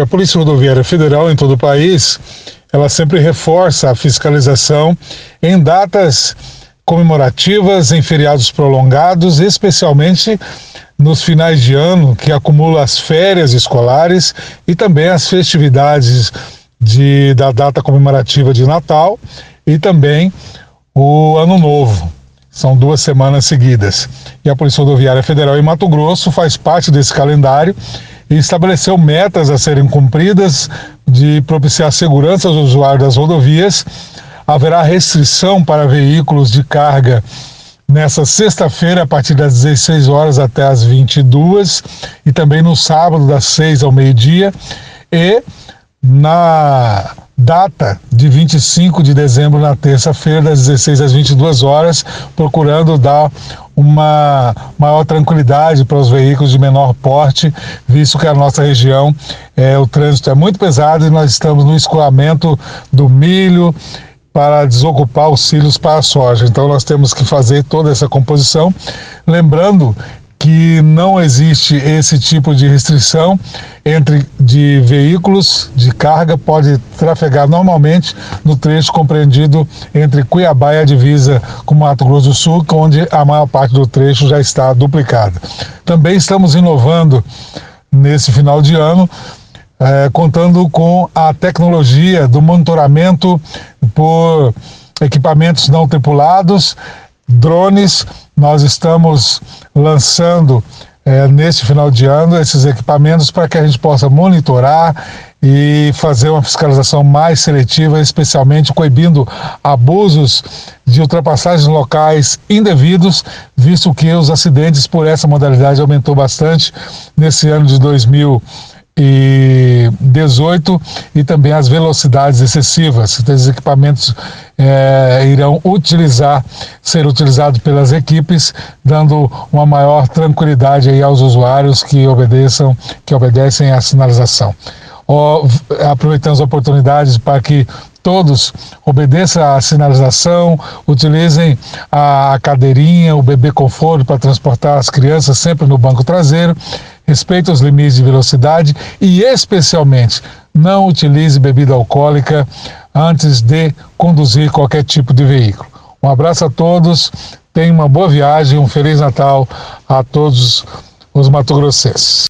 A Polícia Rodoviária Federal em todo o país, ela sempre reforça a fiscalização em datas comemorativas, em feriados prolongados, especialmente nos finais de ano, que acumula as férias escolares e também as festividades de, da data comemorativa de Natal e também o Ano Novo. São duas semanas seguidas. E a Polícia Rodoviária Federal em Mato Grosso faz parte desse calendário e estabeleceu metas a serem cumpridas de propiciar segurança aos usuários das rodovias. Haverá restrição para veículos de carga nessa sexta-feira, a partir das 16 horas até as 22, e também no sábado, das 6 ao meio-dia, e na data de 25 de dezembro, na terça-feira, das 16 às 22 horas, procurando dar uma maior tranquilidade para os veículos de menor porte, visto que a nossa região, é, o trânsito é muito pesado e nós estamos no escoamento do milho para desocupar os cílios para a soja. Então nós temos que fazer toda essa composição, lembrando que não existe esse tipo de restrição entre de veículos de carga pode trafegar normalmente no trecho compreendido entre Cuiabá e a divisa com Mato Grosso do Sul, onde a maior parte do trecho já está duplicada. Também estamos inovando nesse final de ano, eh, contando com a tecnologia do monitoramento por equipamentos não tripulados, drones nós estamos lançando é, neste final de ano esses equipamentos para que a gente possa monitorar e fazer uma fiscalização mais seletiva, especialmente coibindo abusos de ultrapassagens locais indevidos, visto que os acidentes por essa modalidade aumentou bastante nesse ano de 2000 e 18 e também as velocidades excessivas. Esses equipamentos é, irão utilizar, ser utilizados pelas equipes, dando uma maior tranquilidade aí aos usuários que obedeçam, que obedecem à sinalização. Aproveitamos a oportunidade para que todos obedeçam à sinalização, utilizem a cadeirinha, o bebê conforto para transportar as crianças sempre no banco traseiro respeite os limites de velocidade e, especialmente, não utilize bebida alcoólica antes de conduzir qualquer tipo de veículo. Um abraço a todos, tenham uma boa viagem, um Feliz Natal a todos os matogrossenses.